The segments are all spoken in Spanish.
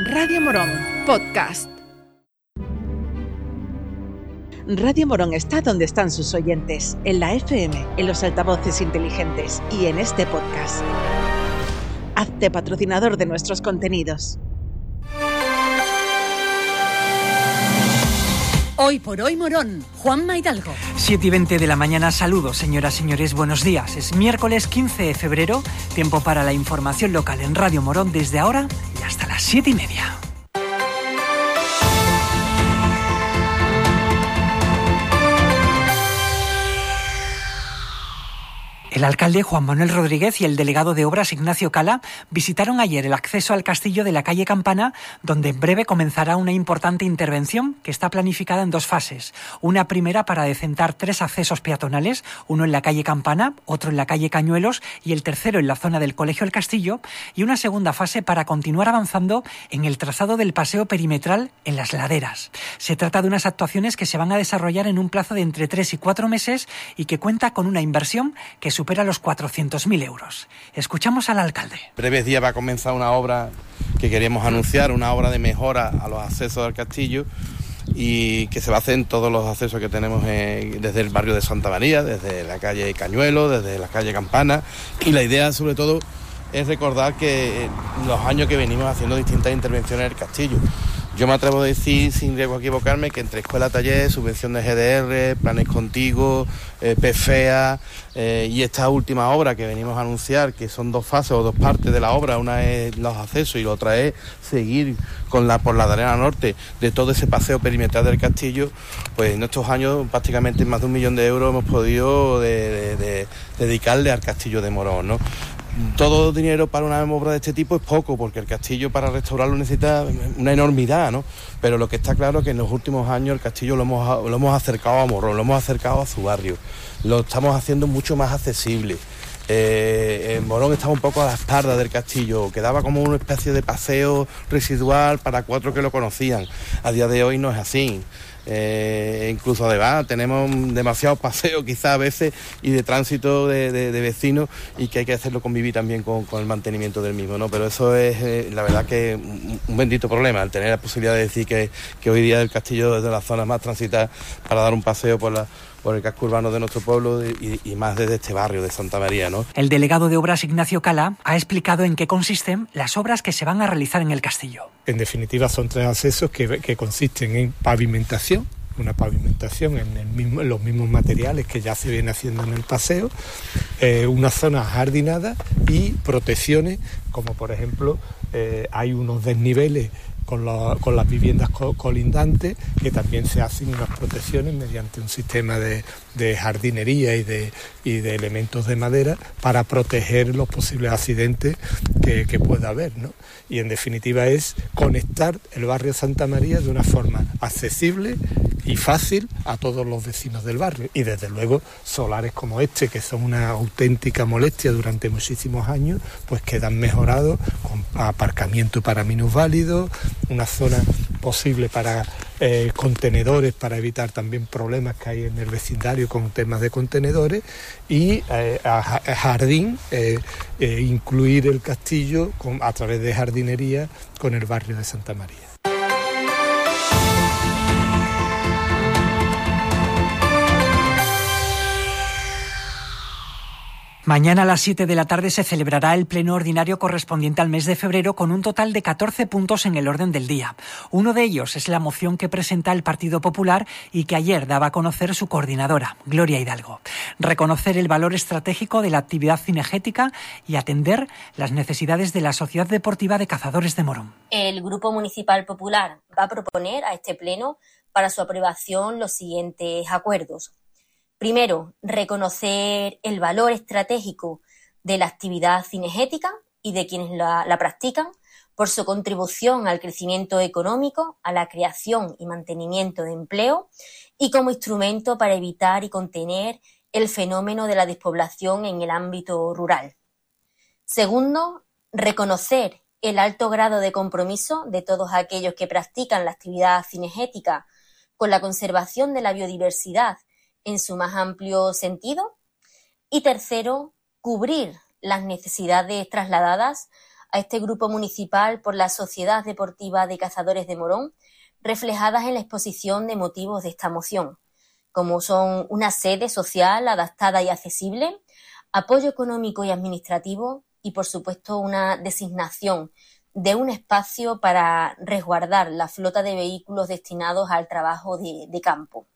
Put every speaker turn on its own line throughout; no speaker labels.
Radio Morón, podcast. Radio Morón está donde están sus oyentes, en la FM, en los altavoces inteligentes y en este podcast. Hazte patrocinador de nuestros contenidos.
Hoy por hoy Morón, Juan Maidalgo.
7 y 20 de la mañana, saludos señoras, señores, buenos días. Es miércoles 15 de febrero, tiempo para la información local en Radio Morón desde ahora hasta las 7 y media. El alcalde Juan Manuel Rodríguez y el delegado de obras Ignacio Cala visitaron ayer el acceso al castillo de la calle Campana, donde en breve comenzará una importante intervención que está planificada en dos fases. Una primera para decentar tres accesos peatonales, uno en la calle Campana, otro en la calle Cañuelos y el tercero en la zona del Colegio El Castillo, y una segunda fase para continuar avanzando en el trazado del paseo perimetral en las laderas. Se trata de unas actuaciones que se van a desarrollar en un plazo de entre tres y cuatro meses y que cuenta con una inversión que supone supera los 400.000 euros. Escuchamos al alcalde.
Breves días va a comenzar una obra que queríamos anunciar, una obra de mejora a los accesos al castillo y que se va a hacer en todos los accesos que tenemos desde el barrio de Santa María, desde la calle Cañuelo, desde la calle Campana y la idea sobre todo es recordar que los años que venimos haciendo distintas intervenciones en el castillo yo me atrevo a decir, sin riesgo a equivocarme, que entre escuela, taller, subvención de GDR, planes contigo, eh, PFEA eh, y esta última obra que venimos a anunciar, que son dos fases o dos partes de la obra, una es los accesos y la otra es seguir con la por la arena norte de todo ese paseo perimetral del castillo, pues en estos años prácticamente más de un millón de euros hemos podido dedicarle al castillo de Morón, ¿no? Todo dinero para una obra de este tipo es poco, porque el castillo para restaurarlo necesita una enormidad, ¿no? Pero lo que está claro es que en los últimos años el castillo lo hemos, lo hemos acercado a Morón, lo hemos acercado a su barrio, lo estamos haciendo mucho más accesible. Eh, Morón estaba un poco a la espalda del castillo, quedaba como una especie de paseo residual para cuatro que lo conocían. A día de hoy no es así. Eh, incluso además tenemos demasiado paseo quizá a veces y de tránsito de, vecinos y que hay que hacerlo convivir también con, el mantenimiento del mismo, ¿no? Pero eso es eh, la verdad que un, bendito problema, el tener la posibilidad de decir que, hoy día el castillo es de las zonas más transitadas para dar un paseo por la por el casco urbano de nuestro pueblo y, y, más desde este barrio de Santa María. ¿no?
El delegado de Obras Ignacio Cala ha explicado en qué consisten las obras que se van a realizar en el castillo.
En definitiva son tres accesos que, que consisten en pavimentación, una pavimentación en, el mismo, los mismos materiales que ya se viene haciendo en el paseo, eh, una zona jardinada y protecciones, como por ejemplo eh, hay unos desniveles con, las viviendas colindantes, que también se hacen unas protecciones mediante un sistema de, jardinería y de, de, elementos de madera para proteger los posibles accidentes que, que pueda haber. ¿no? Y en definitiva es conectar el barrio Santa María de una forma accesible y fácil a todos los vecinos del barrio. Y desde luego solares como este, que son una auténtica molestia durante muchísimos años, pues quedan mejorados con aparcamiento para minusválidos, una zona posible para eh, contenedores para evitar también problemas que hay en el vecindario con temas de contenedores y eh, jardín eh, incluir el castillo a través de jardinería con el barrio de Santa María.
Mañana a las 7 de la tarde se celebrará el pleno ordinario correspondiente al mes de febrero con un total de 14 puntos en el orden del día. Uno de ellos es la moción que presenta el Partido Popular y que ayer daba a conocer su coordinadora, Gloria Hidalgo. Reconocer el valor estratégico de la actividad cinegética y atender las necesidades de la Sociedad Deportiva de Cazadores de Morón.
El Grupo Municipal Popular va a proponer a este pleno para su aprobación los siguientes acuerdos. Primero, reconocer el valor estratégico de la actividad cinegética y de quienes la, practican por su contribución al crecimiento económico, a la creación y mantenimiento de empleo y como instrumento para evitar y contener el fenómeno de la despoblación en el ámbito rural. Segundo, reconocer el alto grado de compromiso de todos aquellos que practican la actividad cinegética con la conservación de la biodiversidad en su más amplio sentido. Y tercero, cubrir las necesidades trasladadas a este grupo municipal por la Sociedad Deportiva de Cazadores de Morón, reflejadas en la exposición de motivos de esta moción, como son una sede social adaptada y accesible, apoyo económico y administrativo y, por supuesto, una designación de un espacio para resguardar la flota de vehículos destinados al trabajo de, campo.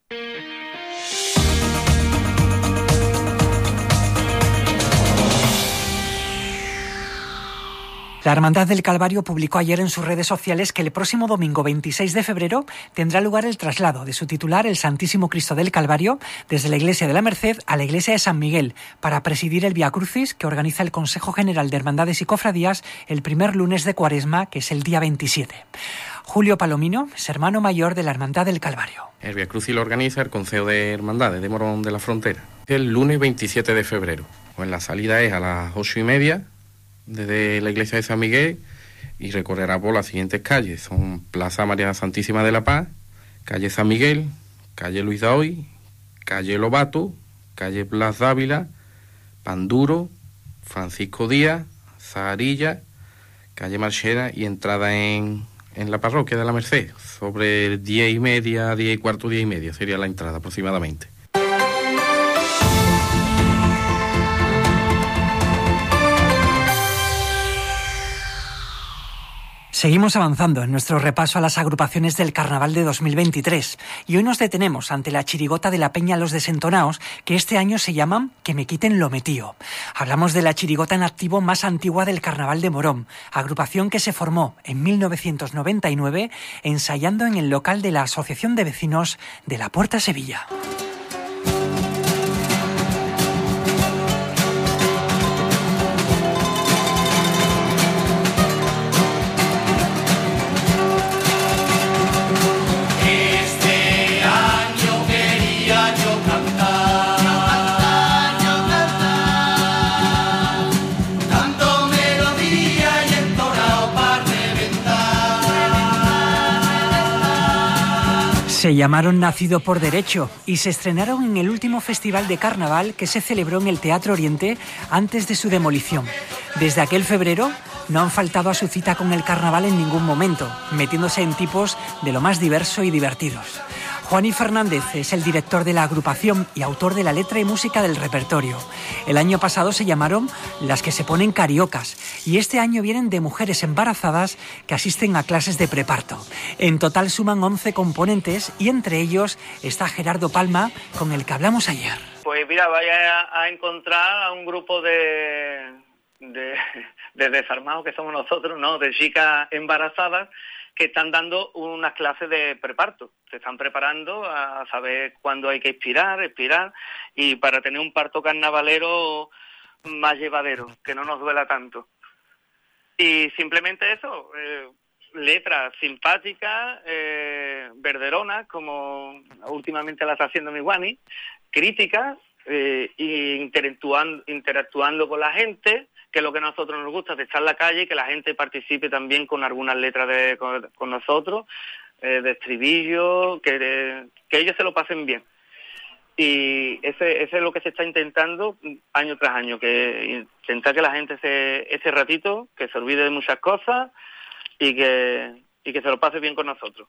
La Hermandad del Calvario publicó ayer en sus redes sociales que el próximo domingo 26 de febrero tendrá lugar el traslado de su titular, el Santísimo Cristo del Calvario, desde la Iglesia de la Merced a la Iglesia de San Miguel, para presidir el Via Crucis que organiza el Consejo General de Hermandades y Cofradías el primer lunes de Cuaresma, que es el día 27. Julio Palomino es hermano mayor de la Hermandad del Calvario.
El Via Crucis lo organiza el Consejo de Hermandades de Morón de la Frontera. El lunes 27 de febrero. Pues la salida es a las ocho y media desde la iglesia de San Miguel y recorrerá por las siguientes calles. Son Plaza María Santísima de la Paz, calle San Miguel, calle Luis Daoy, calle Lobato, calle Plaza Dávila, Panduro, Francisco Díaz, Zaharilla, calle Marchena y entrada en, en la parroquia de la Merced. Sobre diez y media, diez y cuarto, diez y media sería la entrada aproximadamente.
Seguimos avanzando en nuestro repaso a las agrupaciones del Carnaval de 2023 y hoy nos detenemos ante la chirigota de la Peña Los Desentonaos que este año se llaman Que me quiten lo metío. Hablamos de la chirigota en activo más antigua del Carnaval de Morón, agrupación que se formó en 1999 ensayando en el local de la Asociación de Vecinos de la Puerta Sevilla. Se llamaron Nacido por Derecho y se estrenaron en el último festival de carnaval que se celebró en el Teatro Oriente antes de su demolición. Desde aquel febrero no han faltado a su cita con el carnaval en ningún momento, metiéndose en tipos de lo más diverso y divertidos. Juaní Fernández es el director de la agrupación y autor de la letra y música del repertorio. El año pasado se llamaron Las que se ponen cariocas y este año vienen de mujeres embarazadas que asisten a clases de preparto. En total suman 11 componentes y entre ellos está Gerardo Palma, con el que hablamos ayer.
Pues mira, vaya a encontrar a un grupo de, de, de desarmados que somos nosotros, ¿no? De chicas embarazadas que están dando unas clases de preparto. Se están preparando a saber cuándo hay que expirar, expirar, y para tener un parto carnavalero más llevadero, que no nos duela tanto. Y simplemente eso, eh, letras simpáticas, eh, verderonas, como últimamente las está haciendo mi Guani, críticas, eh, interactuando, interactuando con la gente, que es lo que a nosotros nos gusta, de estar en la calle y que la gente participe también con algunas letras de, con, nosotros, eh, de estribillo, que, que ellos se lo pasen bien. Y ese, ese es lo que se está intentando año tras año, que intentar que la gente se, ese ratito, que se olvide de muchas cosas y que, y que se lo pase bien con nosotros.